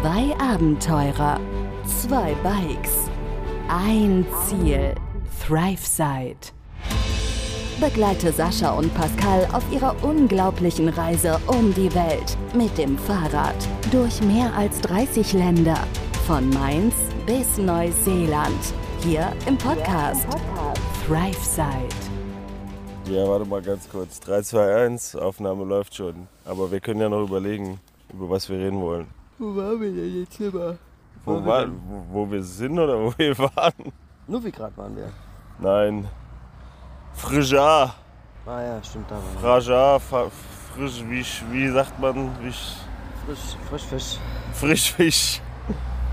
Zwei Abenteurer, zwei Bikes, ein Ziel, ThriveSide. Begleite Sascha und Pascal auf ihrer unglaublichen Reise um die Welt mit dem Fahrrad durch mehr als 30 Länder, von Mainz bis Neuseeland, hier im Podcast, ThriveSide. Ja, warte mal ganz kurz. 3, 2, 1, Aufnahme läuft schon. Aber wir können ja noch überlegen, über was wir reden wollen. Wo waren wir denn jetzt immer? Wo, Wo war, wir wo, wo wir sind oder wo wir waren? Novigrad waren wir. Nein. Frija. Ah ja, stimmt, da waren wir. Fraja, fa- frisch, wie, wie sagt man? Wie, Frisch, Frischfisch. Frischfisch.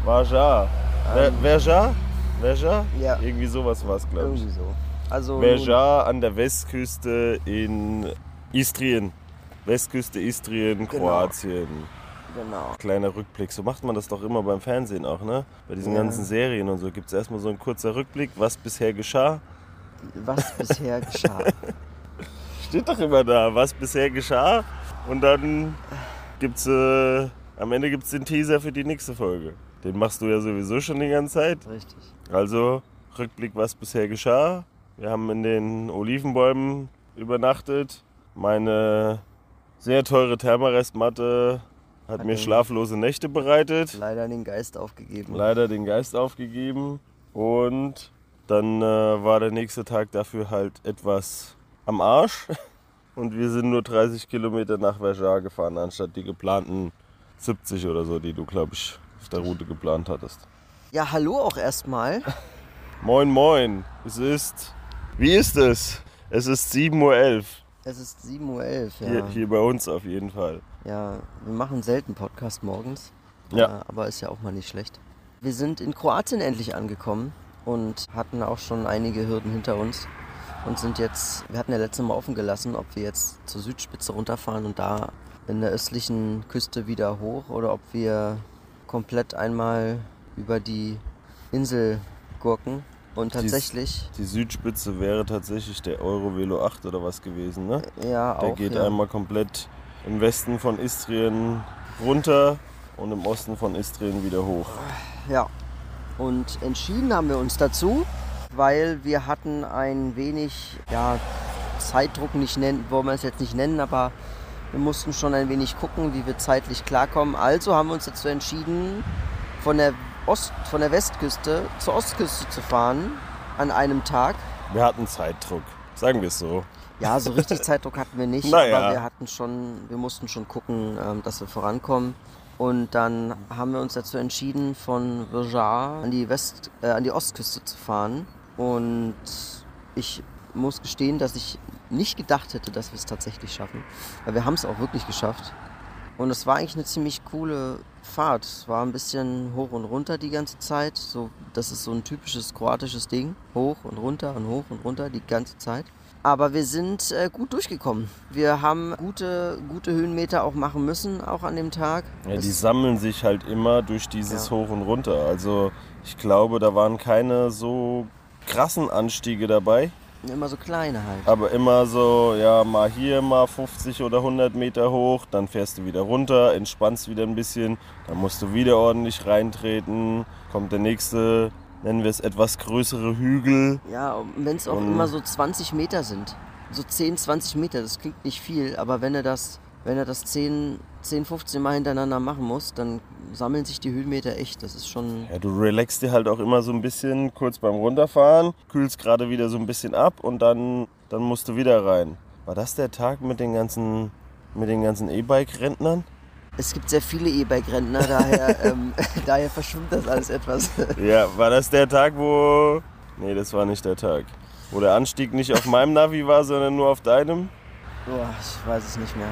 Vaja. Ver- Verja? Verja? Ja. Irgendwie sowas war es, glaube ich. Irgendwie so. Also, Verja an der Westküste in Istrien. Westküste Istrien, Genau. Kroatien. Genau. Kleiner Rückblick. So macht man das doch immer beim Fernsehen auch, ne? Bei diesen Ja. ganzen Serien und so gibt es erstmal so ein kurzer Rückblick, was bisher geschah. Was bisher geschah. Steht doch immer da, was bisher geschah. Und dann gibt's äh, am Ende gibt's den Teaser für die nächste Folge. Den machst du ja sowieso schon die ganze Zeit. Richtig. Also Rückblick, was bisher geschah. Wir haben in den Olivenbäumen übernachtet. Meine sehr teure Thermarestmatte hat Hat mir schlaflose Nächte bereitet. Leider den Geist aufgegeben. Leider den Geist aufgegeben. Und dann äh, war der nächste Tag dafür halt etwas am Arsch. Und wir sind nur 30 Kilometer nach Verjar gefahren, anstatt die geplanten 70 oder so, die du, glaube ich, auf der Route geplant hattest. Ja, hallo auch erstmal. Moin, moin. Es ist. Wie ist es? Es ist 7.11 Uhr. Es ist 7.11 Uhr, ja. Hier, hier bei uns auf jeden Fall. Ja, wir machen selten Podcast morgens. Ja. Äh, aber ist ja auch mal nicht schlecht. Wir sind in Kroatien endlich angekommen und hatten auch schon einige Hürden hinter uns. Und sind jetzt, wir hatten ja letztes Mal offen gelassen, ob wir jetzt zur Südspitze runterfahren und da in der östlichen Küste wieder hoch oder ob wir komplett einmal über die Insel gurken. Und tatsächlich, Die Südspitze wäre tatsächlich der Eurovelo 8 oder was gewesen, ne? ja, Der auch. geht ja. einmal komplett im Westen von Istrien runter und im Osten von Istrien wieder hoch. Ja. Und entschieden haben wir uns dazu, weil wir hatten ein wenig, ja, Zeitdruck nicht nennen, wollen wir es jetzt nicht nennen, aber wir mussten schon ein wenig gucken, wie wir zeitlich klarkommen. Also haben wir uns dazu entschieden, von der Ost, von der Westküste zur Ostküste zu fahren an einem Tag. Wir hatten Zeitdruck, sagen wir es so. Ja, so richtig Zeitdruck hatten wir nicht, Naja. aber wir hatten schon, wir mussten schon gucken, ähm, dass wir vorankommen. Und dann haben wir uns dazu entschieden, von Virjar an die West, äh, an die Ostküste zu fahren. Und ich muss gestehen, dass ich nicht gedacht hätte, dass wir es tatsächlich schaffen. Weil wir haben es auch wirklich geschafft. Und es war eigentlich eine ziemlich coole Fahrt. Es war ein bisschen hoch und runter die ganze Zeit. So, das ist so ein typisches kroatisches Ding. Hoch und runter und hoch und runter die ganze Zeit. Aber wir sind äh, gut durchgekommen. Wir haben gute, gute Höhenmeter auch machen müssen, auch an dem Tag. Ja, die Es- sammeln sich halt immer durch dieses Ja. Hoch und Runter. Also ich glaube, da waren keine so krassen Anstiege dabei, immer so kleine halt. aber immer so, ja, mal hier, mal 50 oder 100 Meter hoch, dann fährst du wieder runter, entspannst wieder ein bisschen, dann musst du wieder ordentlich reintreten, kommt der nächste, nennen wir es etwas größere Hügel. Ja, wenn es auch immer so 20 Meter sind. So 10, 20 Meter, das klingt nicht viel, aber wenn er das, wenn er das 10, 10 15 Mal hintereinander machen muss, dann sammeln sich die Höhenmeter echt. Das ist schon. Ja, du relaxst dir halt auch immer so ein bisschen kurz beim Runterfahren, kühlst gerade wieder so ein bisschen ab und dann, dann musst du wieder rein. War das der Tag mit den ganzen, mit den ganzen E-Bike-Rentnern? Es gibt sehr viele E-Bike-Rentner, daher, ähm, daher verschwimmt das alles etwas. Ja, war das der Tag, wo. Nee, das war nicht der Tag. Wo der Anstieg nicht auf meinem Navi war, sondern nur auf deinem? Boah, ich weiß es nicht mehr.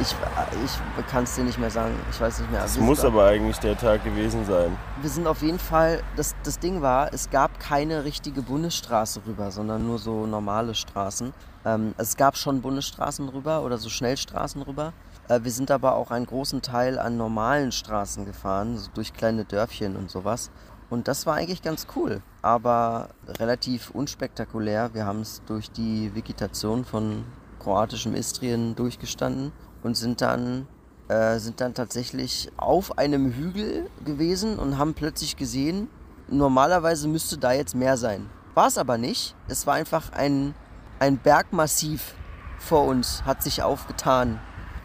Ich, ich kann es dir nicht mehr sagen. Ich weiß nicht mehr. Wir muss aber eigentlich der Tag gewesen sein. Wir sind auf jeden Fall, das, das Ding war, es gab keine richtige Bundesstraße rüber, sondern nur so normale Straßen. Ähm, es gab schon Bundesstraßen rüber oder so Schnellstraßen rüber. Äh, wir sind aber auch einen großen Teil an normalen Straßen gefahren, so durch kleine Dörfchen und sowas. Und das war eigentlich ganz cool, aber relativ unspektakulär. Wir haben es durch die Vegetation von kroatischem Istrien durchgestanden und sind dann äh, sind dann tatsächlich auf einem Hügel gewesen und haben plötzlich gesehen, normalerweise müsste da jetzt mehr sein. War es aber nicht. Es war einfach ein, ein Bergmassiv vor uns, hat sich aufgetan.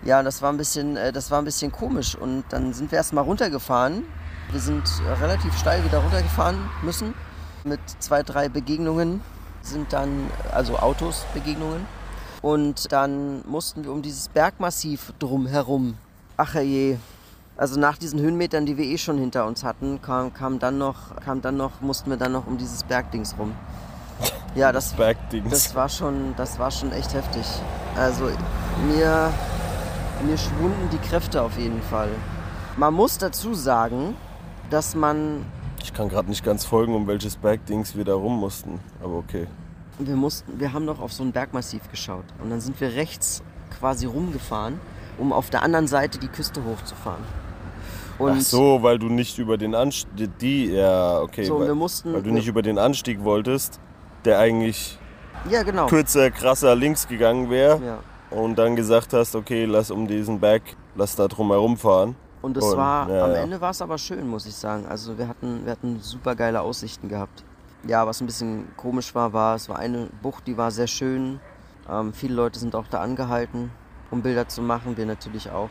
Ja, das war ein bisschen, äh, das war ein bisschen komisch. Und dann sind wir erstmal runtergefahren. Wir sind relativ steil wieder runtergefahren müssen. Mit zwei, drei Begegnungen sind dann, also Autos, Begegnungen. Und dann mussten wir um dieses Bergmassiv drumherum. Ach je. Also nach diesen Höhenmetern, die wir eh schon hinter uns hatten, kam, kam dann noch, kam dann noch, mussten wir dann noch um dieses Bergdings rum. Ja, das, Bergdings. das war schon, das war schon echt heftig. Also mir, mir schwunden die Kräfte auf jeden Fall. Man muss dazu sagen, dass man, Ich kann gerade nicht ganz folgen, um welches Bergdings wir da rum mussten. Aber okay. Wir mussten, wir haben noch auf so ein Bergmassiv geschaut und dann sind wir rechts quasi rumgefahren, um auf der anderen Seite die Küste hochzufahren. Und Ach so, weil du nicht über den Anstieg. Die, ja, okay. So, weil, mussten- weil du nicht über den Anstieg wolltest, der eigentlich ja genau. kürzer, krasser links gegangen wäre. Ja. Und dann gesagt hast, okay, lass um diesen Berg, lass da drum herum fahren. Und es war, ja, am. Ende war es aber schön, muss ich sagen. Also wir hatten, wir hatten super geile Aussichten gehabt. Ja, was ein bisschen komisch war, war, es war eine Bucht, die war sehr schön. Ähm, viele Leute sind auch da angehalten, um Bilder zu machen, wir natürlich auch.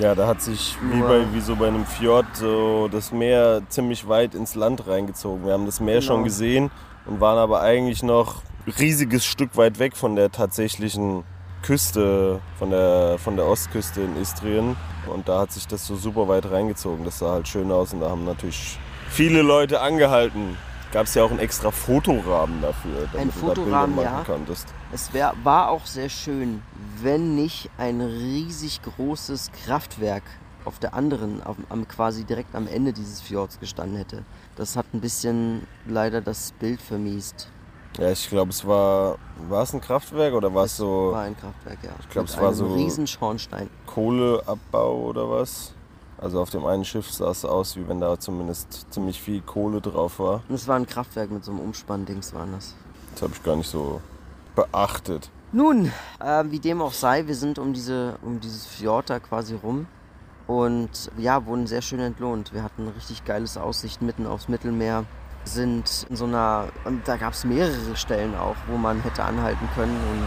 Ja, da hat sich wie, bei, wie so bei einem Fjord so das Meer ziemlich weit ins Land reingezogen. Wir haben das Meer Genau. schon gesehen und waren aber eigentlich noch ein riesiges Stück weit weg von der tatsächlichen Küste, von der, von der Ostküste in Istrien. Und da hat sich das so super weit reingezogen. Das sah halt schön aus und da haben natürlich viele Leute angehalten. Gab es ja auch einen extra Fotorahmen dafür, damit du da Fotorahmen, Bilder machen ja. konntest. Es wär, war auch sehr schön, wenn nicht ein riesig großes Kraftwerk auf der anderen, auf, am, quasi direkt am Ende dieses Fjords gestanden hätte. Das hat ein bisschen leider das Bild vermiest. Ja, ich glaube, es war. War es ein Kraftwerk oder war es so War ein Kraftwerk, ja. Ich glaub, Mit es war so- riesen Schornstein. Kohleabbau oder was? Also auf dem einen Schiff sah es aus, wie wenn da zumindest ziemlich viel Kohle drauf war. Und es war ein Kraftwerk mit so einem Umspanndings, waren das. Das habe ich gar nicht so beachtet. Nun, äh, wie dem auch sei, wir sind um, diese, um dieses Fjord da quasi rum und ja, wurden sehr schön entlohnt. Wir hatten richtig geiles Aussicht mitten aufs Mittelmeer, sind in so einer, und da gab es mehrere Stellen auch, wo man hätte anhalten können und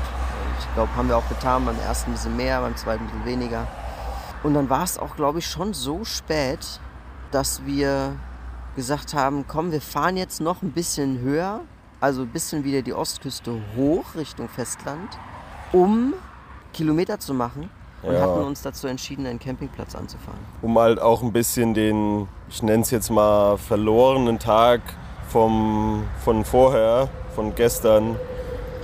ich glaube, haben wir auch getan, beim ersten ein bisschen mehr, beim zweiten ein bisschen weniger. Und dann war es auch, glaube ich, schon so spät, dass wir gesagt haben, komm, wir fahren jetzt noch ein bisschen höher, also ein bisschen wieder die Ostküste hoch Richtung Festland, um Kilometer zu machen und Ja. hatten uns dazu entschieden, einen Campingplatz anzufahren. Um halt auch ein bisschen den, ich nenne es jetzt mal, verlorenen Tag vom, von vorher, von gestern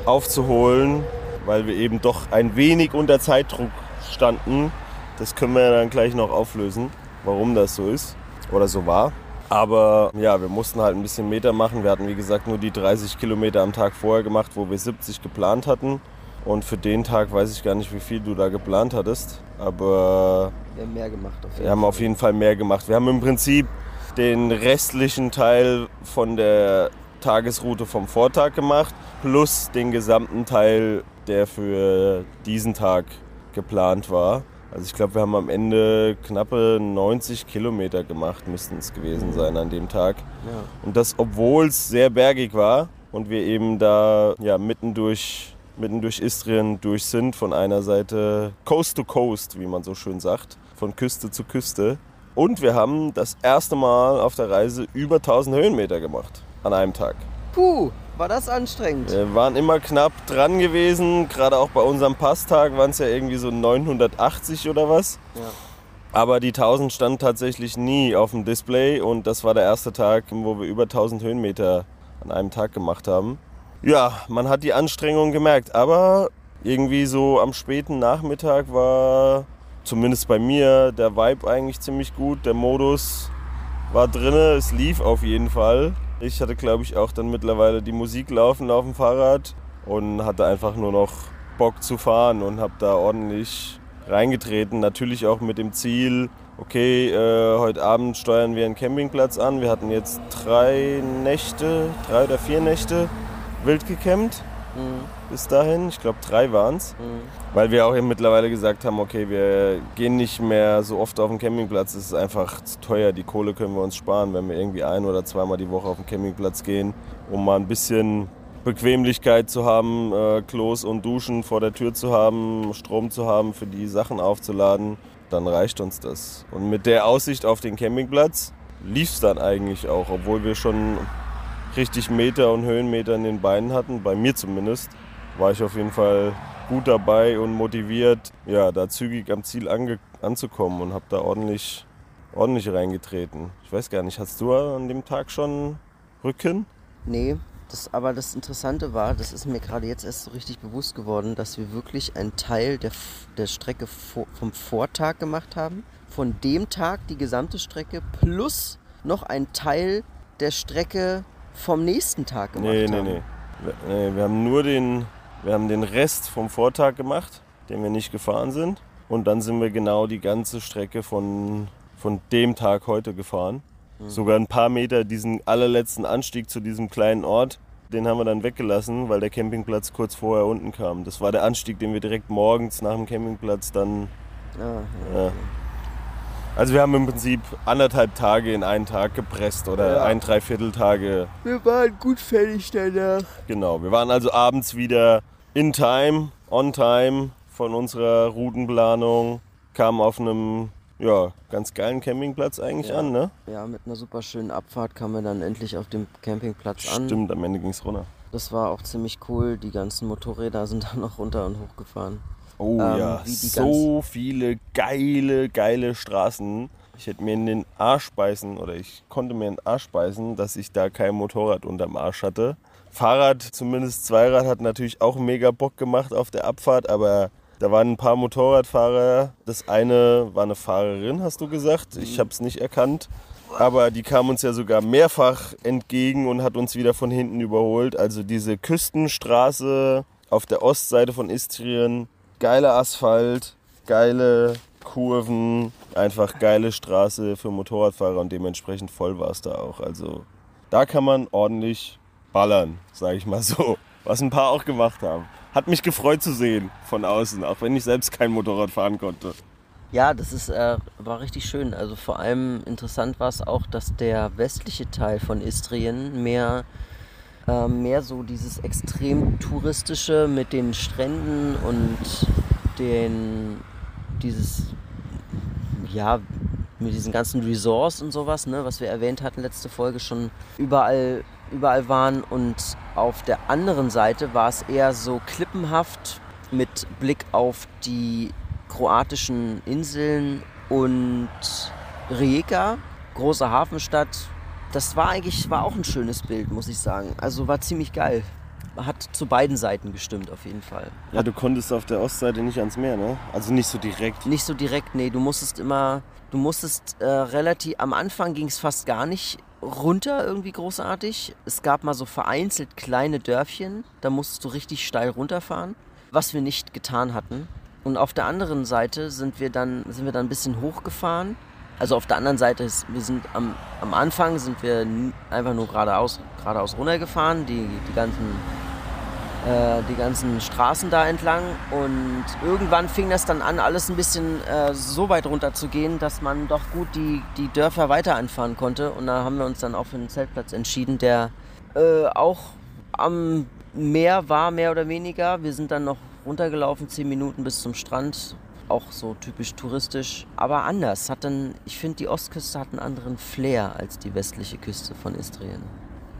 aufzuholen, weil wir eben doch ein wenig unter Zeitdruck standen. Das können wir ja dann gleich noch auflösen, warum das so ist oder so war. Aber ja, wir mussten halt ein bisschen Meter machen. Wir hatten wie gesagt nur die 30 Kilometer am Tag vorher gemacht, wo wir 70 geplant hatten. Und für den Tag weiß ich gar nicht, wie viel du da geplant hattest. Aber Wir haben mehr gemacht auf jeden wir haben auf jeden Fall mehr gemacht. Wir haben im Prinzip den restlichen Teil von der Tagesroute vom Vortag gemacht, plus den gesamten Teil, der für diesen Tag geplant war. Also ich glaube, wir haben am Ende knappe 90 Kilometer gemacht, müssten es gewesen sein an dem Tag. Ja. Und das, obwohl es sehr bergig war und wir eben da ja, mitten, durch, mitten durch Istrien durch sind, von einer Seite Coast to Coast, wie man so schön sagt, von Küste zu Küste. Und wir haben das erste Mal auf der Reise über 1000 Höhenmeter gemacht an einem Tag. Puh, war das anstrengend. Wir waren immer knapp dran gewesen, gerade auch bei unserem Passtag waren es ja irgendwie so 980 oder was. Ja. Aber die 1000 stand tatsächlich nie auf dem Display und das war der erste Tag, wo wir über 1000 Höhenmeter an einem Tag gemacht haben. Ja, man hat die Anstrengung gemerkt, aber irgendwie so am späten Nachmittag war zumindest bei mir der Vibe eigentlich ziemlich gut. Der Modus war drinne, es lief auf jeden Fall. Ich hatte, glaube ich, auch dann mittlerweile die Musik laufen auf dem Fahrrad und hatte einfach nur noch Bock zu fahren und habe da ordentlich reingetreten. Natürlich auch mit dem Ziel, okay, äh, heute Abend steuern wir einen Campingplatz an. Wir hatten jetzt drei Nächte, drei oder vier Nächte wild gecampt bis dahin. Ich glaube, drei waren es. Weil wir auch eben mittlerweile gesagt haben, okay, wir gehen nicht mehr so oft auf den Campingplatz. Es ist einfach zu teuer. Die Kohle können wir uns sparen, wenn wir irgendwie ein oder zweimal die Woche auf den Campingplatz gehen, um mal ein bisschen Bequemlichkeit zu haben, äh, Klos und Duschen vor der Tür zu haben, Strom zu haben, für die Sachen aufzuladen, dann reicht uns das. Und mit der Aussicht auf den Campingplatz lief es dann eigentlich auch, obwohl wir schon richtig Meter und Höhenmeter in den Beinen hatten, bei mir zumindest, war ich auf jeden Fall gut dabei und motiviert, ja, da zügig am Ziel anzukommen und habe da ordentlich, ordentlich reingetreten. Ich weiß gar nicht, hast du an dem Tag schon Rücken? Nee, das, aber das Interessante war, das ist mir gerade jetzt erst so richtig bewusst geworden, dass wir wirklich einen Teil der, der Strecke vor, vom Vortag gemacht haben. Von dem Tag die gesamte Strecke plus noch ein Teil der Strecke vom nächsten Tag gemacht nee, haben. Nee, nee, nee. Wir haben nur den, wir haben den Rest vom Vortag gemacht, den wir nicht gefahren sind. Und dann sind wir genau die ganze Strecke von, von dem Tag heute gefahren. Sogar ein paar Meter diesen allerletzten Anstieg zu diesem kleinen Ort, den haben wir dann weggelassen, weil der Campingplatz kurz vorher unten kam. Das war der Anstieg, den wir direkt morgens nach dem Campingplatz dann. Ah, Ja. Also wir haben im Prinzip anderthalb Tage in einen Tag gepresst oder Ja. ein Dreivierteltage. Wir waren gut fertig danach. Genau. Wir waren also abends wieder in time, on time von unserer Routenplanung, kamen auf einem ja, ganz geilen Campingplatz eigentlich Ja. an, ne? Ja, mit einer super schönen Abfahrt kamen wir dann endlich auf dem Campingplatz an. Stimmt, am Ende ging's runter. Das war auch ziemlich cool. Die ganzen Motorräder sind dann noch runter und hochgefahren. Oh Ähm, ja, so viele geile, geile Straßen. Ich hätte mir in den Arsch beißen oder ich konnte mir in den Arsch beißen, dass ich da kein Motorrad unterm Arsch hatte. Fahrrad, zumindest Zweirad, hat natürlich auch mega Bock gemacht auf der Abfahrt, aber da waren ein paar Motorradfahrer. Das eine war eine Fahrerin, hast du gesagt. Ich habe es nicht erkannt. Aber die kam uns ja sogar mehrfach entgegen und hat uns wieder von hinten überholt. Also diese Küstenstraße auf der Ostseite von Istrien, geiler Asphalt, geile Kurven, einfach geile Straße für Motorradfahrer und dementsprechend voll war es da auch. Also da kann man ordentlich ballern, sage ich mal so. Was ein paar auch gemacht haben. Hat mich gefreut zu sehen von außen, auch wenn ich selbst kein Motorrad fahren konnte. Ja, das ist, äh, war richtig schön. Also vor allem interessant war es auch, dass der westliche Teil von Istrien mehr, äh, mehr so dieses extrem touristische mit den Stränden und den, dieses, ja, mit diesen ganzen Resorts und sowas, ne, was wir erwähnt hatten letzte Folge schon überall, überall waren. Und auf der anderen Seite war es eher so klippenhaft mit Blick auf die kroatischen Inseln und Rijeka, große Hafenstadt. Das war eigentlich war auch ein schönes Bild, muss ich sagen. Also war ziemlich geil. Hat zu beiden Seiten gestimmt auf jeden Fall. Ja, du konntest auf der Ostseite nicht ans Meer, ne? Also nicht so direkt. Nicht so direkt, nee, du musstest immer, du musstest äh, relativ, am Anfang ging es fast gar nicht runter irgendwie großartig. Es gab mal so vereinzelt kleine Dörfchen, da musstest du richtig steil runterfahren, was wir nicht getan hatten. Und auf der anderen Seite sind wir dann, sind wir dann ein bisschen hochgefahren. Also auf der anderen Seite ist, wir sind am, am Anfang sind wir einfach nur geradeaus, geradeaus runtergefahren, die, die ganzen äh, die ganzen Straßen da entlang und irgendwann fing das dann an, alles ein bisschen äh, so weit runter zu gehen, dass man doch gut die, die Dörfer weiter anfahren konnte und da haben wir uns dann auch für einen Zeltplatz entschieden, der äh, auch am Meer war, mehr oder weniger. Wir sind dann noch runtergelaufen, zehn Minuten bis zum Strand, auch so typisch touristisch, aber anders. Hat dann, ich finde, die Ostküste hat einen anderen Flair als die westliche Küste von Istrien.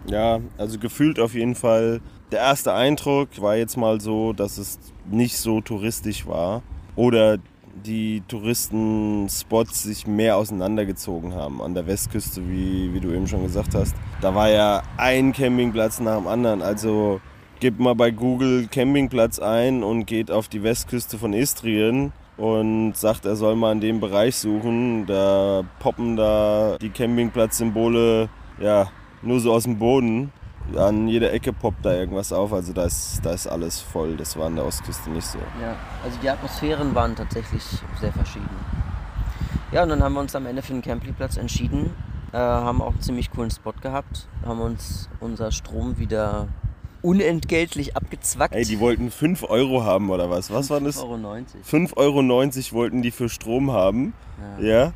Ja, also gefühlt auf jeden Fall. Der erste Eindruck war jetzt mal so, dass es nicht so touristisch war. Oder die Touristenspots sich mehr auseinandergezogen haben an der Westküste, wie, wie du eben schon gesagt hast. Da war ja ein Campingplatz nach dem anderen. Also gebt mal bei Google Campingplatz ein und geht auf die Westküste von Istrien und sagt, er soll mal in dem Bereich suchen. Da poppen da die Campingplatz-Symbole ja, nur so aus dem Boden. An jeder Ecke poppt da irgendwas auf, also da ist, da ist alles voll. Das war an der Ostküste nicht so. Ja, also die Atmosphären waren tatsächlich sehr verschieden. Ja, und dann haben wir uns am Ende für den Campingplatz entschieden, äh, haben auch einen ziemlich coolen Spot gehabt, haben uns unser Strom wieder unentgeltlich abgezwackt. Ey, die wollten 5 Euro haben oder was? Was war das? 5,90 Euro. 5,90 Euro wollten die für Strom haben. Ja.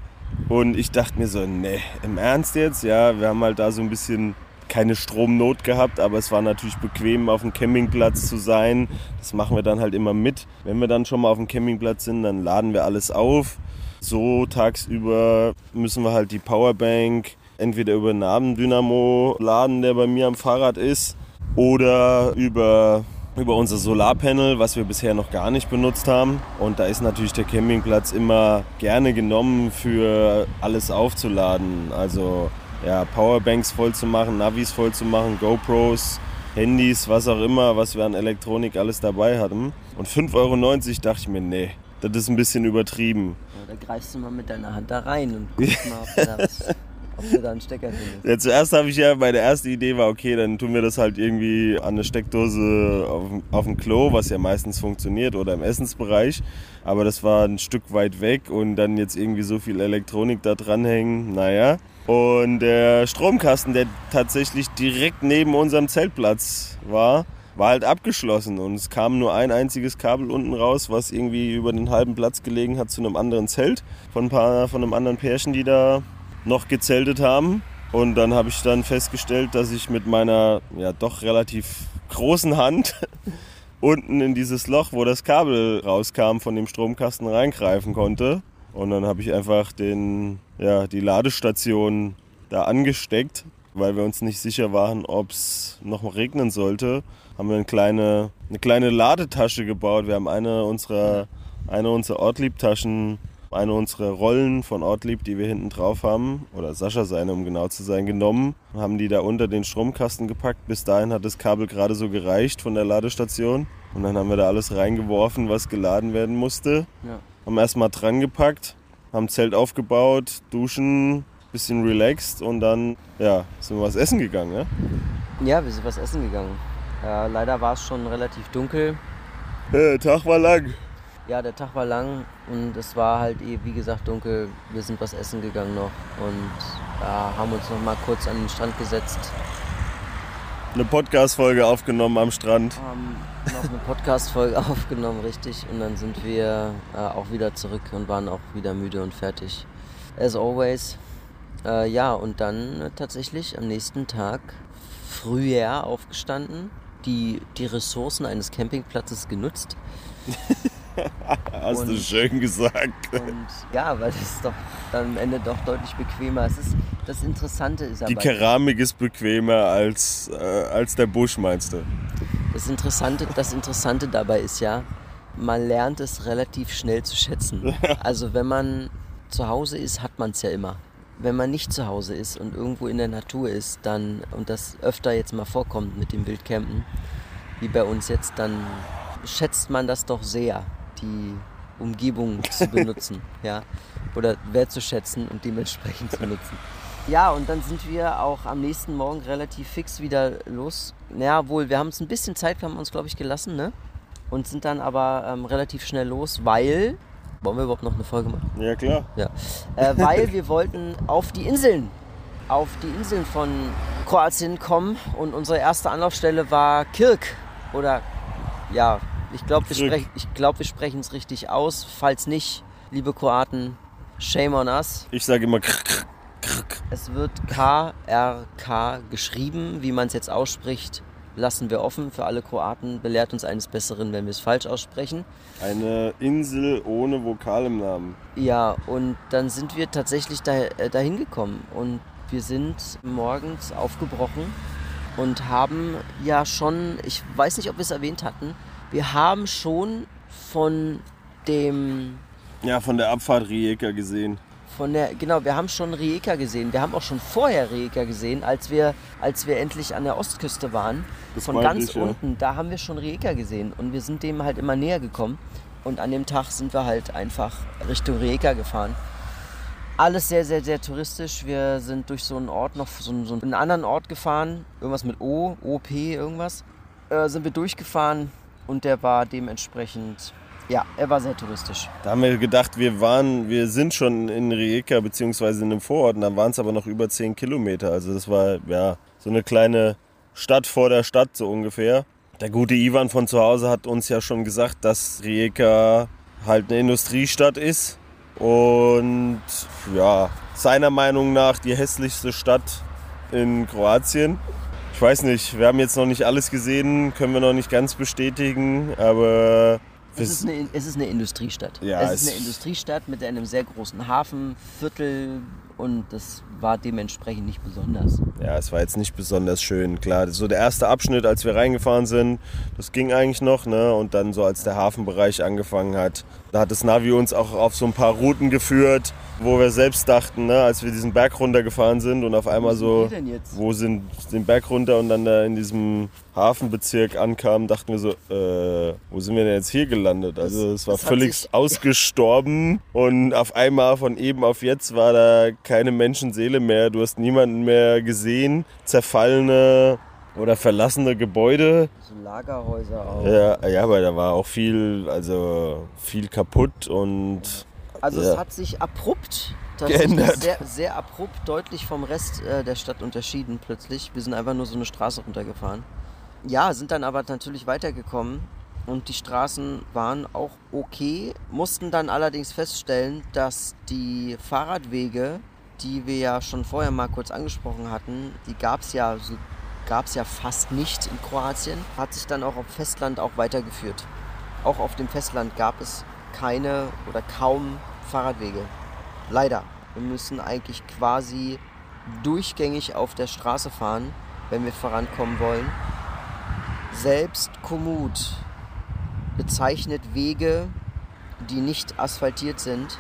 Und ich dachte mir so, ne, im Ernst jetzt? Ja, wir haben halt da so ein bisschen keine Stromnot gehabt, aber es war natürlich bequem, auf dem Campingplatz zu sein. Das machen wir dann halt immer mit. Wenn wir dann schon mal auf dem Campingplatz sind, dann laden wir alles auf. So tagsüber müssen wir halt die Powerbank entweder über einen Abenddynamo laden, der bei mir am Fahrrad ist, oder über über unser Solarpanel, was wir bisher noch gar nicht benutzt haben. Und da ist natürlich der Campingplatz immer gerne genommen für alles aufzuladen. Also ja, Powerbanks voll zu machen, Navis voll zu machen, GoPros, Handys, was auch immer, was wir an Elektronik alles dabei hatten. Und 5,90 Euro dachte ich mir, nee, das ist ein bisschen übertrieben. Ja, da greifst du mal mit deiner Hand da rein und guckst mal, ob da was ob du da einen Stecker findest. Ja, zuerst habe ich ja, meine erste Idee war, okay, dann tun wir das halt irgendwie an eine Steckdose auf, auf dem Klo, was ja meistens funktioniert, oder im Essensbereich. Aber das war ein Stück weit weg und dann jetzt irgendwie so viel Elektronik da dranhängen, naja. Und der Stromkasten, der tatsächlich direkt neben unserem Zeltplatz war, war halt abgeschlossen und es kam nur ein einziges Kabel unten raus, was irgendwie über den halben Platz gelegen hat zu einem anderen Zelt von, ein paar, von einem anderen Pärchen, die da noch gezeltet haben. Und dann habe ich dann festgestellt, dass ich mit meiner ja doch relativ großen Hand unten in dieses Loch, wo das Kabel rauskam, von dem Stromkasten reingreifen konnte. Und dann habe ich einfach den, ja, die Ladestation da angesteckt, weil wir uns nicht sicher waren, ob es noch regnen sollte. Haben wir eine kleine, eine kleine Ladetasche gebaut. Wir haben eine unserer, eine unserer Ortliebtaschen eine unserer Rollen von Ortlieb, die wir hinten drauf haben, oder Sascha seine, um genau zu sein, genommen, haben die da unter den Stromkasten gepackt. Bis dahin hat das Kabel gerade so gereicht von der Ladestation. Und dann haben wir da alles reingeworfen, was geladen werden musste. Ja. Haben erstmal dran gepackt, haben Zelt aufgebaut, duschen, bisschen relaxed und dann ja, sind wir was essen gegangen. Ja, Ja, wir sind was essen gegangen. Ja, leider war es schon relativ dunkel. der Tag war lang. Ja, der Tag war lang und es war halt eh, wie gesagt, dunkel. Wir sind was essen gegangen noch und ja, haben uns noch mal kurz an den Strand gesetzt, Eine Podcast-Folge aufgenommen am Strand. haben noch eine Podcast-Folge aufgenommen, richtig. Und dann sind wir äh, auch wieder zurück und waren auch wieder müde und fertig. As always. Äh, ja, und dann äh, tatsächlich am nächsten Tag früher aufgestanden, die, die Ressourcen eines Campingplatzes genutzt. Hast du Und- schön gesagt. Und ja, weil das doch dann am Ende doch deutlich bequemer. Es ist. Das Interessante ist Die aber, Keramik ist bequemer als, äh, als der Busch, meinst du? das Interessante, das Interessante dabei ist ja, man lernt es relativ schnell zu schätzen. Also wenn man zu Hause ist, hat man es ja immer. Wenn man nicht zu Hause ist und irgendwo in der Natur ist, dann, und das öfter jetzt mal vorkommt mit dem Wildcampen, wie bei uns jetzt, dann schätzt man das doch sehr, die Umgebung zu benutzen, ja, oder wertzuschätzen und dementsprechend zu nutzen. Ja, und dann sind wir auch am nächsten Morgen relativ fix wieder los. Naja, wohl, wir haben uns ein bisschen Zeit, haben wir uns, glaube ich, gelassen, ne? Und sind dann aber ähm, relativ schnell los, weil. Wollen wir überhaupt noch eine Folge machen? Ja, klar. Ja. Äh, weil wir wollten auf die Inseln, auf die Inseln von Kroatien kommen und unsere erste Anlaufstelle war Kirk. Oder ja, ich glaube, wir, sprech, ich glaub, wir sprechen es richtig aus. Falls nicht, liebe Kroaten, shame on us. Ich sage immer krr, krr, krr. Es wird KRK geschrieben, wie man es jetzt ausspricht. Lassen wir offen für alle Kroaten. Belehrt uns eines Besseren, wenn wir es falsch aussprechen. Eine Insel ohne Vokal im Namen. Ja, und dann sind wir tatsächlich da, äh, dahin gekommen und wir sind morgens aufgebrochen und haben ja schon, ich weiß nicht, ob wir es erwähnt hatten, wir haben schon von dem, Ja, von der Abfahrt Rijeka gesehen. von der, genau, wir haben schon Rijeka gesehen. Wir haben auch schon vorher Rijeka gesehen, als wir, als wir endlich an der Ostküste waren. Das von ganz ich, ja. unten, da haben wir schon Rijeka gesehen und wir sind dem halt immer näher gekommen. Und an dem Tag sind wir halt einfach Richtung Rijeka gefahren. Alles sehr, sehr, sehr touristisch. Wir sind durch so einen Ort noch, so einen, so einen anderen Ort gefahren. Irgendwas mit O, OP, irgendwas. Äh, sind wir durchgefahren und der war dementsprechend, ja, er war sehr touristisch. Da haben wir gedacht, wir waren, wir sind schon in Rijeka beziehungsweise in einem Vorort, und dann waren es aber noch über 10 Kilometer. Also das war ja so eine kleine Stadt vor der Stadt so ungefähr. Der gute Ivan von zu Hause hat uns ja schon gesagt, dass Rijeka halt eine Industriestadt ist und ja, seiner Meinung nach die hässlichste Stadt in Kroatien. Ich weiß nicht, wir haben jetzt noch nicht alles gesehen, können wir noch nicht ganz bestätigen, aber es ist, eine, es ist eine Industriestadt. Ja, es ist eine Industriestadt mit einem sehr großen Hafen, Viertel und das war dementsprechend nicht besonders. Ja, es war jetzt nicht besonders schön, klar. So der erste Abschnitt, als wir reingefahren sind, das ging eigentlich noch, ne? Und dann so als der Hafenbereich angefangen hat, da hat das Navi uns auch auf so ein paar Routen geführt, wo wir selbst dachten, ne, als wir diesen Berg runtergefahren sind und auf einmal so, wo sind den Berg runter und dann da in diesem Hafenbezirk ankamen, dachten wir so, äh, wo sind wir denn jetzt hier gelandet? Also es war völlig ausgestorben und auf einmal von eben auf jetzt war da keine Menschenseele mehr. Du hast niemanden mehr gesehen, zerfallene oder verlassene Gebäude. So Lagerhäuser auch. Ja, ja, aber da war auch viel, also viel kaputt und also ja. es hat sich abrupt geändert. Sehr, sehr abrupt deutlich vom Rest äh, der Stadt unterschieden plötzlich. Wir sind einfach nur so eine Straße runtergefahren. Ja, sind dann aber natürlich weitergekommen und die Straßen waren auch okay, mussten dann allerdings feststellen, dass die Fahrradwege, die wir ja schon vorher mal kurz angesprochen hatten, die gab es ja, so, ja fast nicht in Kroatien, hat sich dann auch auf Festland auch weitergeführt. Auch auf dem Festland gab es keine oder kaum Fahrradwege. Leider. Wir müssen eigentlich quasi durchgängig auf der Straße fahren, wenn wir vorankommen wollen. Selbst Komoot bezeichnet Wege, die nicht asphaltiert sind,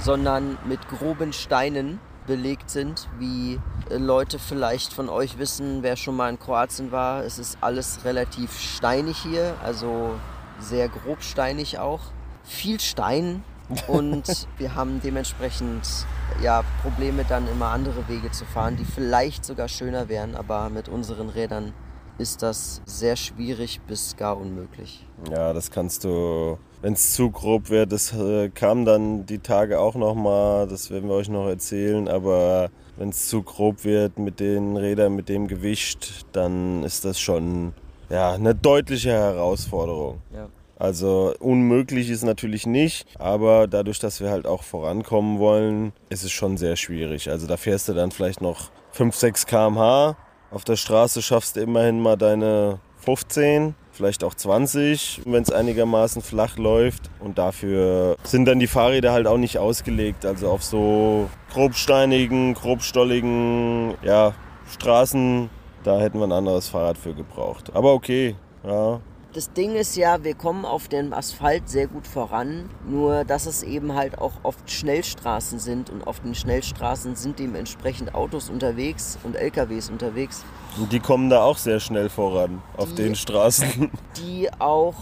sondern mit groben Steinen belegt sind, wie Leute vielleicht von euch wissen, wer schon mal in Kroatien war. Es ist alles relativ steinig hier, also sehr grobsteinig auch. Viel Stein, und wir haben dementsprechend ja, Probleme, dann immer andere Wege zu fahren, die vielleicht sogar schöner wären, aber mit unseren Rädern ist das sehr schwierig bis gar unmöglich. Ja, das kannst du, wenn es zu grob wird, das äh, kam dann die Tage auch nochmal, das werden wir euch noch erzählen, aber wenn es zu grob wird mit den Rädern, mit dem Gewicht, dann ist das schon ja, eine deutliche Herausforderung. Ja. Also unmöglich ist natürlich nicht, aber dadurch, dass wir halt auch vorankommen wollen, ist es schon sehr schwierig. Also da fährst du dann vielleicht noch 5, 6 km/h. Auf der Straße schaffst du immerhin mal deine 15, vielleicht auch 20, wenn es einigermaßen flach läuft. Und dafür sind dann die Fahrräder halt auch nicht ausgelegt. Also auf so grobsteinigen, grobstolligen ja, Straßen, da hätten wir ein anderes Fahrrad für gebraucht. Aber okay, ja, das Ding ist ja, wir kommen auf dem Asphalt sehr gut voran, nur dass es eben halt auch oft Schnellstraßen sind und auf den Schnellstraßen sind dementsprechend Autos unterwegs und LKWs unterwegs. Und die kommen da auch sehr schnell voran auf die, den Straßen. Die auch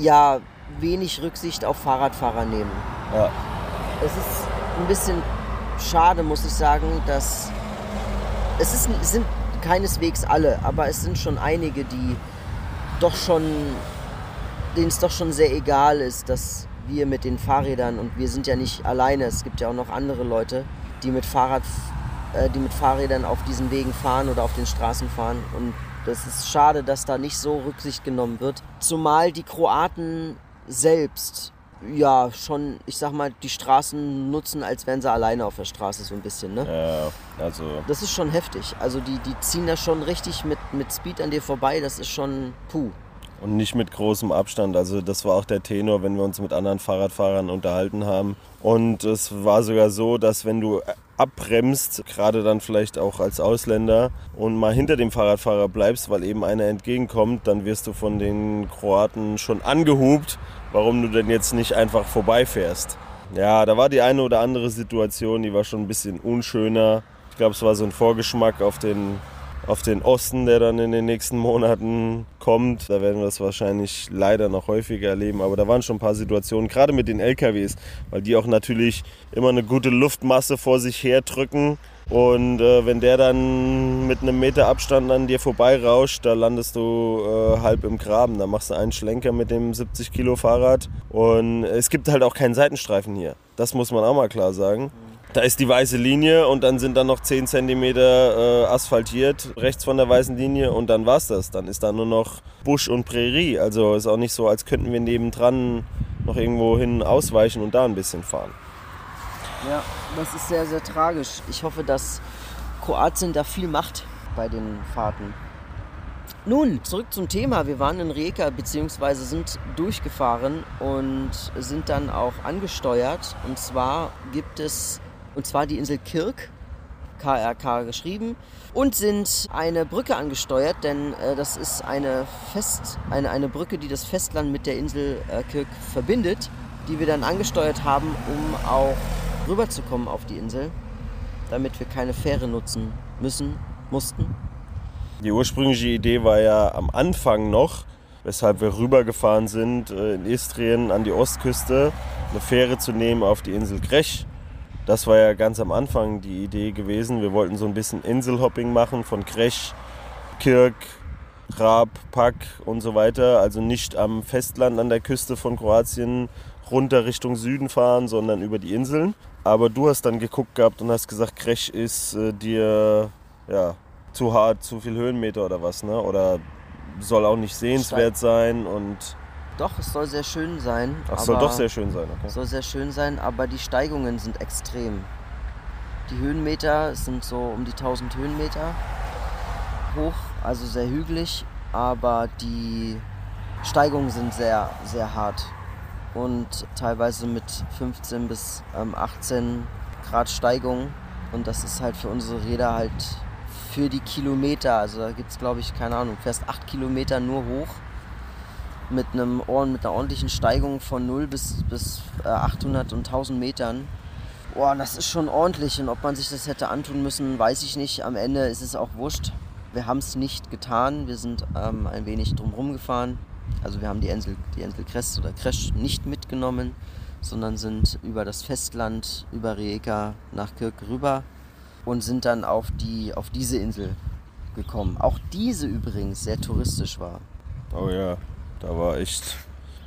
ja wenig Rücksicht auf Fahrradfahrer nehmen. Ja. Es ist ein bisschen schade, muss ich sagen, dass es, ist, es sind keineswegs alle, aber es sind schon einige, die doch schon, denen es doch schon sehr egal ist, dass wir mit den Fahrrädern und wir sind ja nicht alleine, es gibt ja auch noch andere Leute, die mit Fahrrad, äh, die mit Fahrrädern auf diesen Wegen fahren oder auf den Straßen fahren und das ist schade, dass da nicht so Rücksicht genommen wird. Zumal die Kroaten selbst ja schon, ich sag mal, die Straßen nutzen, als wären sie alleine auf der Straße so ein bisschen, ne? Ja, also. Das ist schon heftig. Also die, die ziehen da schon richtig mit, mit Speed an dir vorbei, das ist schon puh. Und nicht mit großem Abstand. Also das war auch der Tenor, wenn wir uns mit anderen Fahrradfahrern unterhalten haben. Und es war sogar so, dass wenn du abbremst, gerade dann vielleicht auch als Ausländer und mal hinter dem Fahrradfahrer bleibst, weil eben einer entgegenkommt, dann wirst du von den Kroaten schon angehubt warum du denn jetzt nicht einfach vorbeifährst. Ja, da war die eine oder andere Situation, die war schon ein bisschen unschöner. Ich glaube, es war so ein Vorgeschmack auf den, auf den Osten, der dann in den nächsten Monaten kommt. Da werden wir das wahrscheinlich leider noch häufiger erleben. Aber da waren schon ein paar Situationen, gerade mit den LKWs, weil die auch natürlich immer eine gute Luftmasse vor sich her drücken und äh, wenn der dann mit einem Meter Abstand an dir vorbeirauscht, da landest du äh, halb im Graben. Da machst du einen Schlenker mit dem 70 Kilo Fahrrad. Und es gibt halt auch keinen Seitenstreifen hier. Das muss man auch mal klar sagen. da ist die weiße Linie und dann sind da noch 10 cm äh, asphaltiert rechts von der weißen Linie und dann war's das. Dann ist da nur noch Busch und Prärie. Also ist auch nicht so, als könnten wir nebendran noch irgendwo hin ausweichen und da ein bisschen fahren. Ja, das ist sehr, sehr tragisch. Ich hoffe, dass Kroatien da viel macht bei den Fahrten. Nun, zurück zum Thema. Wir waren in Rijeka bzw. sind durchgefahren und sind dann auch angesteuert. Und zwar gibt es, und zwar die Insel Kirk, KRK geschrieben, und sind eine Brücke angesteuert, denn äh, das ist eine, Fest, eine, eine Brücke, die das Festland mit der Insel äh, Kirk verbindet, die wir dann angesteuert haben, um auch rüberzukommen auf die Insel, damit wir keine Fähre nutzen müssen, mussten. Die ursprüngliche Idee war ja am Anfang noch, weshalb wir rübergefahren sind äh, in Istrien an die Ostküste, eine Fähre zu nehmen auf die Insel Grech. Das war ja ganz am Anfang die Idee gewesen. Wir wollten so ein bisschen Inselhopping machen von Grech, Kirk, Raab, Pak und so weiter. Also nicht am Festland an der Küste von Kroatien runter Richtung Süden fahren, sondern über die Inseln. Aber du hast dann geguckt gehabt und hast gesagt, Grech ist äh, dir ja, zu hart, zu viel Höhenmeter oder was, ne? Oder soll auch nicht sehenswert sein und. Doch, es soll sehr schön sein. Ach, soll doch sehr schön sein, okay. Soll sehr schön sein, aber die Steigungen sind extrem. Die Höhenmeter sind so um die 1000 Höhenmeter hoch, also sehr hügelig, aber die Steigungen sind sehr, sehr hart und teilweise mit 15 bis 18 ähm, Grad Steigung. Und das ist halt für unsere Räder halt für die Kilometer, also da gibt es glaube ich, keine Ahnung, fast 8 Kilometer nur hoch mit, einem, mit einer ordentlichen Steigung von 0 bis, bis 800 äh, und 1000 Metern. Boah, das ist schon ordentlich und ob man sich das hätte antun müssen, weiß ich nicht. Am Ende ist es auch wurscht. Wir haben es nicht getan, wir sind ähm, ein wenig drumherum gefahren. Also wir haben die Insel, die Insel Krest oder Kresch nicht mitgenommen, sondern sind über das Festland, über Rijeka nach Kirk rüber und sind dann auf, die, auf diese Insel gekommen. Auch diese übrigens sehr touristisch war. Oh ja, da war echt,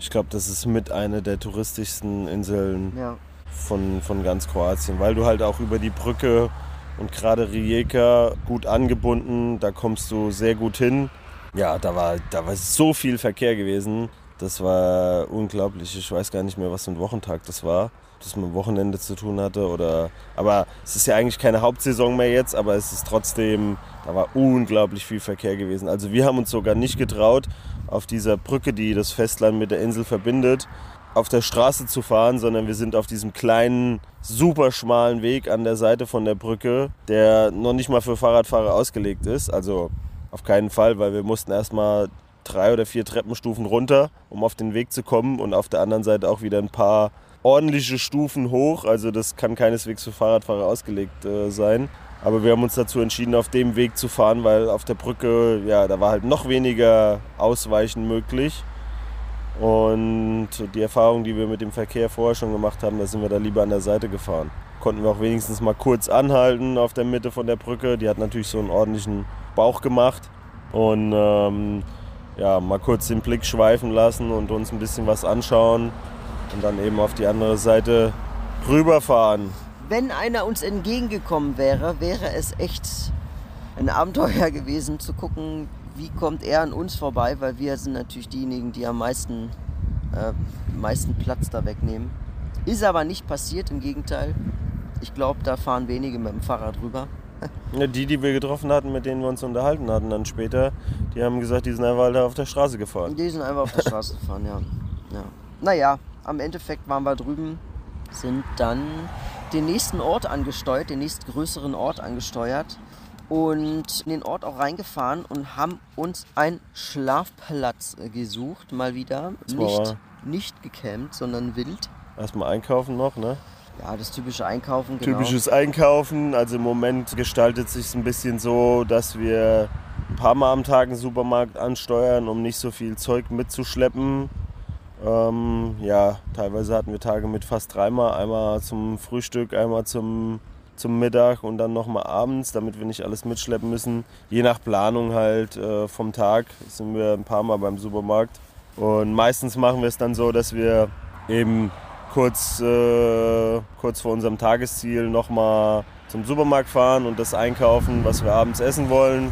ich glaube, das ist mit einer der touristischsten Inseln ja. von, von ganz Kroatien, weil du halt auch über die Brücke und gerade Rijeka gut angebunden, da kommst du sehr gut hin. Ja, da war, da war so viel Verkehr gewesen. Das war unglaublich. Ich weiß gar nicht mehr, was für ein Wochentag das war. Das mit dem Wochenende zu tun hatte. Oder, aber es ist ja eigentlich keine Hauptsaison mehr jetzt, aber es ist trotzdem, da war unglaublich viel Verkehr gewesen. Also wir haben uns sogar nicht getraut, auf dieser Brücke, die das Festland mit der Insel verbindet, auf der Straße zu fahren, sondern wir sind auf diesem kleinen, super schmalen Weg an der Seite von der Brücke, der noch nicht mal für Fahrradfahrer ausgelegt ist. Also auf keinen Fall, weil wir mussten erstmal drei oder vier Treppenstufen runter, um auf den Weg zu kommen und auf der anderen Seite auch wieder ein paar ordentliche Stufen hoch. Also das kann keineswegs für Fahrradfahrer ausgelegt äh, sein. Aber wir haben uns dazu entschieden, auf dem Weg zu fahren, weil auf der Brücke, ja, da war halt noch weniger Ausweichen möglich. Und die Erfahrung, die wir mit dem Verkehr vorher schon gemacht haben, da sind wir da lieber an der Seite gefahren. Konnten wir auch wenigstens mal kurz anhalten auf der Mitte von der Brücke. Die hat natürlich so einen ordentlichen Bauch gemacht. Und ähm, ja, mal kurz den Blick schweifen lassen und uns ein bisschen was anschauen und dann eben auf die andere Seite rüberfahren. Wenn einer uns entgegengekommen wäre, wäre es echt ein Abenteuer gewesen zu gucken, wie kommt er an uns vorbei, weil wir sind natürlich diejenigen, die am meisten, äh, meisten Platz da wegnehmen. Ist aber nicht passiert, im Gegenteil. Ich glaube, da fahren wenige mit dem Fahrrad rüber. Ja, die, die wir getroffen hatten, mit denen wir uns unterhalten hatten, dann später, die haben gesagt, die sind einfach auf der Straße gefahren. Die sind einfach auf der Straße gefahren, ja. ja. Naja, am Endeffekt waren wir drüben, sind dann den nächsten Ort angesteuert, den nächstgrößeren Ort angesteuert und in den Ort auch reingefahren und haben uns einen Schlafplatz gesucht, mal wieder. Nicht, nicht gecampt, sondern wild. Erstmal einkaufen noch, ne? Ja, das typische Einkaufen, genau. Typisches Einkaufen. Also im Moment gestaltet sich ein bisschen so, dass wir ein paar Mal am Tag einen Supermarkt ansteuern, um nicht so viel Zeug mitzuschleppen. Ähm, ja, teilweise hatten wir Tage mit fast dreimal. Einmal zum Frühstück, einmal zum, zum Mittag und dann nochmal abends, damit wir nicht alles mitschleppen müssen. Je nach Planung halt äh, vom Tag sind wir ein paar Mal beim Supermarkt. Und meistens machen wir es dann so, dass wir eben kurz, äh, kurz vor unserem Tagesziel nochmal zum Supermarkt fahren und das einkaufen, was wir abends essen wollen.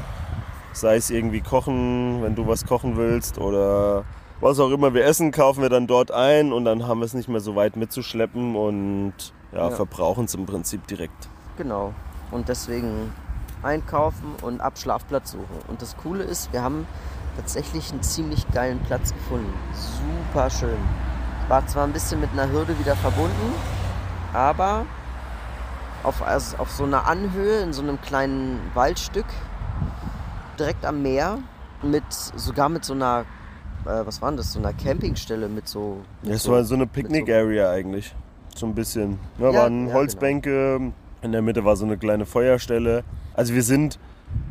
Sei es irgendwie kochen, wenn du was kochen willst oder was auch immer wir essen, kaufen wir dann dort ein und dann haben wir es nicht mehr so weit mitzuschleppen und ja, Ja. verbrauchen es im Prinzip direkt. Genau. Und deswegen einkaufen und ab Schlafplatz suchen. Und das Coole ist, wir haben tatsächlich einen ziemlich geilen Platz gefunden. Super schön. War zwar ein bisschen mit einer Hürde wieder verbunden, aber auf, also auf so einer Anhöhe, in so einem kleinen Waldstück, direkt am Meer, mit sogar mit so einer, äh, was war denn das, so einer Campingstelle mit so. mit Es so- war so eine Picknick-Area eigentlich. So ein bisschen. Ja, Ja, waren ja, Holzbänke, in der Mitte war so eine kleine Feuerstelle. Also wir sind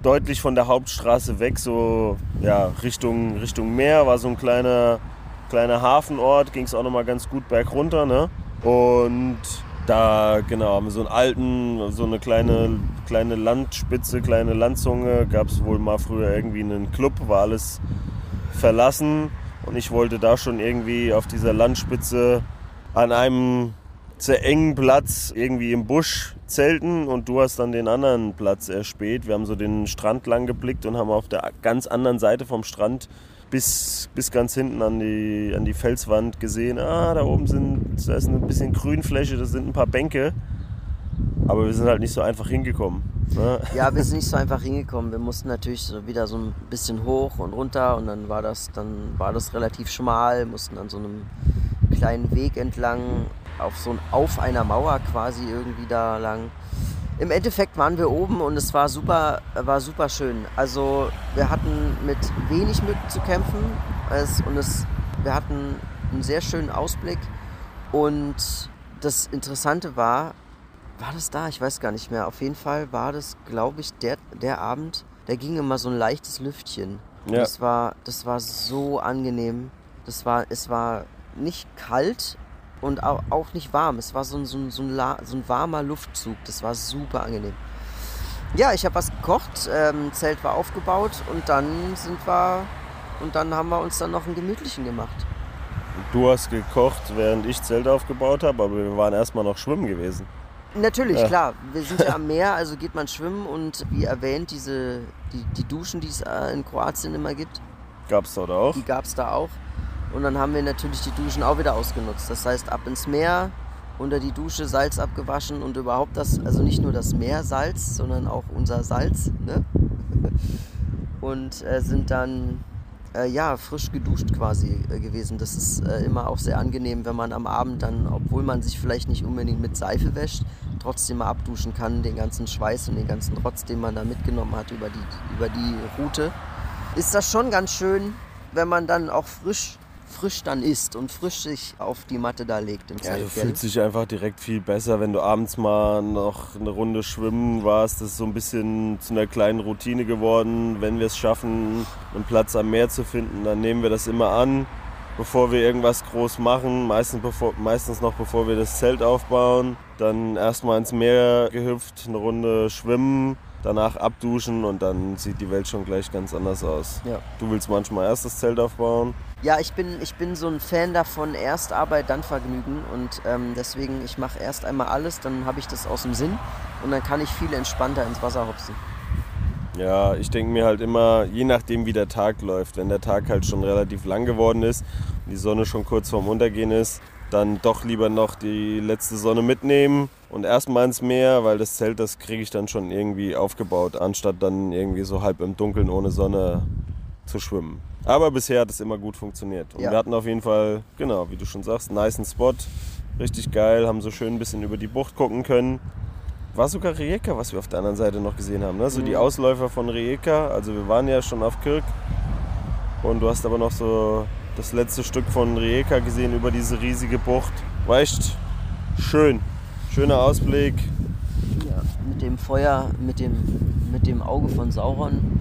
deutlich von der Hauptstraße weg, so ja, Richtung, Richtung Meer, war so ein kleiner, kleiner Hafenort, ging es auch nochmal ganz gut bergunter. Ne? Und da, genau, haben wir so einen alten, so eine kleine, kleine Landspitze, kleine Landzunge. Gab es wohl mal früher irgendwie einen Club, war alles verlassen. Und ich wollte da schon irgendwie auf dieser Landspitze an einem sehr engen Platz irgendwie im Busch zelten und du hast dann den anderen Platz erspäht. Wir haben so den Strand lang geblickt und haben auf der ganz anderen Seite vom Strand bis, bis ganz hinten an die, an die Felswand gesehen, ah, da oben sind, da ist ein bisschen Grünfläche, das sind ein paar Bänke. Aber wir sind halt nicht so einfach hingekommen. Ne? Ja, wir sind nicht so einfach hingekommen. Wir mussten natürlich so wieder so ein bisschen hoch und runter und dann war das, dann war das relativ schmal, mussten an so einem kleinen Weg entlang, auf so ein, auf einer Mauer quasi irgendwie da lang. Im Endeffekt waren wir oben und es war super, war super schön. Also wir hatten mit wenig Mücken zu kämpfen es, und es, wir hatten einen sehr schönen Ausblick und das Interessante war, war das da? Ich weiß gar nicht mehr. Auf jeden Fall war das, glaube ich, der, der Abend, da ging immer so ein leichtes Lüftchen. Ja. Das, war, das war so angenehm. Das war, es war nicht kalt und au- auch nicht warm. Es war so ein, so ein, so ein, so ein warmer Luftzug. Das war super angenehm. Ja, ich habe was gekocht, ähm, Zelt war aufgebaut und dann sind wir und dann haben wir uns dann noch einen gemütlichen gemacht. Du hast gekocht, während ich Zelt aufgebaut habe, aber wir waren erstmal noch schwimmen gewesen. Natürlich, Ja. klar. Wir sind ja am Meer, also geht man schwimmen und wie erwähnt, diese, die, die Duschen, die es äh, in Kroatien immer gibt, Gab's dort auch. die gab es da auch. Und dann haben wir natürlich die Duschen auch wieder ausgenutzt. Das heißt, ab ins Meer, unter die Dusche Salz abgewaschen und überhaupt das, also nicht nur das Meersalz, sondern auch unser Salz. Ne? Und äh, sind dann äh, ja, frisch geduscht quasi äh, gewesen. Das ist äh, immer auch sehr angenehm, wenn man am Abend dann, obwohl man sich vielleicht nicht unbedingt mit Seife wäscht, trotzdem mal abduschen kann, den ganzen Schweiß und den ganzen Rotz, den man da mitgenommen hat über die, über die Route. Ist das schon ganz schön, wenn man dann auch frisch, frisch dann isst und frisch sich auf die Matte da legt im Ja, Zelt. du gell? fühlst dich einfach direkt viel besser, wenn du abends mal noch eine Runde schwimmen warst. Das ist so ein bisschen zu einer kleinen Routine geworden. Wenn wir es schaffen, einen Platz am Meer zu finden, dann nehmen wir das immer an, bevor wir irgendwas groß machen. Meistens, bevor, meistens noch bevor wir das Zelt aufbauen. Dann erstmal ins Meer gehüpft, eine Runde schwimmen, danach abduschen und dann sieht die Welt schon gleich ganz anders aus. Ja. Du willst manchmal erst das Zelt aufbauen. Ja, ich bin, ich bin so ein Fan davon, erst Arbeit, dann Vergnügen. Und ähm, deswegen, ich mache erst einmal alles, dann habe ich das aus dem Sinn und dann kann ich viel entspannter ins Wasser hopsen. Ja, ich denke mir halt immer, je nachdem wie der Tag läuft, wenn der Tag halt schon relativ lang geworden ist und die Sonne schon kurz vorm Untergehen ist, dann doch lieber noch die letzte Sonne mitnehmen und erstmal ins Meer, weil das Zelt, das kriege ich dann schon irgendwie aufgebaut, anstatt dann irgendwie so halb im Dunkeln ohne Sonne zu schwimmen. Aber bisher hat es immer gut funktioniert. Und Ja. wir hatten auf jeden Fall, genau, wie du schon sagst, einen niceen Spot. Richtig geil, haben so schön ein bisschen über die Bucht gucken können. War sogar Rijeka, was wir auf der anderen Seite noch gesehen haben. Ne? So die Mhm. Ausläufer von Rijeka. Also wir waren ja schon auf Kirk. Und du hast aber noch so das letzte Stück von Rijeka gesehen über diese riesige Bucht. War echt schön. Schöner Ausblick. Ja, mit dem Feuer, mit dem, mit dem Auge von Sauron.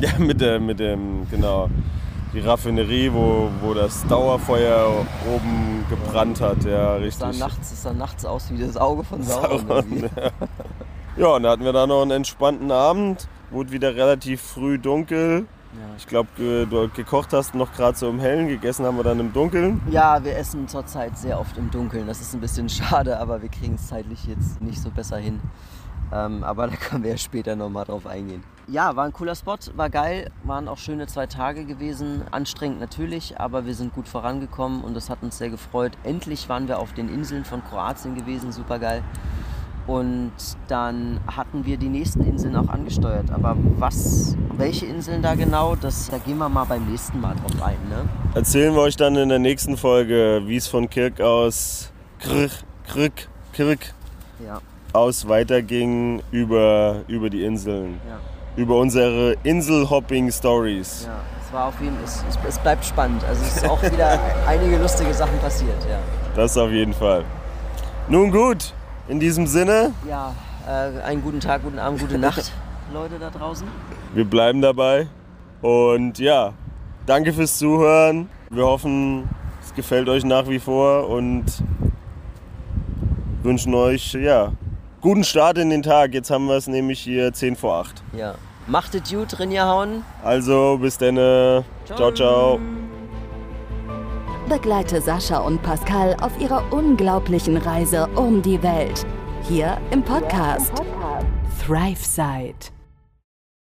Ja, mit, der, mit dem, genau, die Raffinerie, wo, wo das Dauerfeuer oben gebrannt hat. Ja, Es sah, richtig. nachts, es sah nachts aus wie das Auge von Sauron. irgendwie. Ja, und da hatten wir da noch einen entspannten Abend. Wurde wieder relativ früh dunkel. Ich glaube, du gekocht hast noch gerade so im Hellen, gegessen haben wir dann im Dunkeln. Ja, wir essen zurzeit sehr oft im Dunkeln. Das ist ein bisschen schade, aber wir kriegen es zeitlich jetzt nicht so besser hin. Ähm, aber da können wir ja später nochmal drauf eingehen. Ja, war ein cooler Spot, war geil, waren auch schöne zwei Tage gewesen. Anstrengend natürlich, aber wir sind gut vorangekommen und das hat uns sehr gefreut. Endlich waren wir auf den Inseln von Kroatien gewesen, super geil. Und dann hatten wir die nächsten Inseln auch angesteuert. Aber was, welche Inseln da genau, das, da gehen wir mal beim nächsten Mal drauf ein. Ne? Erzählen wir euch dann in der nächsten Folge, wie es von Kirk aus, Kirk, Kirk, Kirk Ja, aus weiterging über, über die Inseln. ja, Über unsere Insel-Hopping-Stories. ja. Es war auf jeden es, es, es bleibt spannend. Also es ist auch wieder einige lustige Sachen passiert, ja. Das auf jeden Fall. Nun gut, in diesem Sinne, Ja, äh, einen guten Tag, guten Abend, gute Nacht, Leute da draußen. wir bleiben dabei. Und ja, danke fürs Zuhören. Wir hoffen, es gefällt euch nach wie vor und wünschen euch ja, guten Start in den Tag. Jetzt haben wir es nämlich hier 10 vor 8. Ja. Macht es gut, Rinjahauen. Also bis dann. Ciao, ciao. Begleite Sascha und Pascal auf ihrer unglaublichen Reise um die Welt. Hier im Podcast ThriveSide.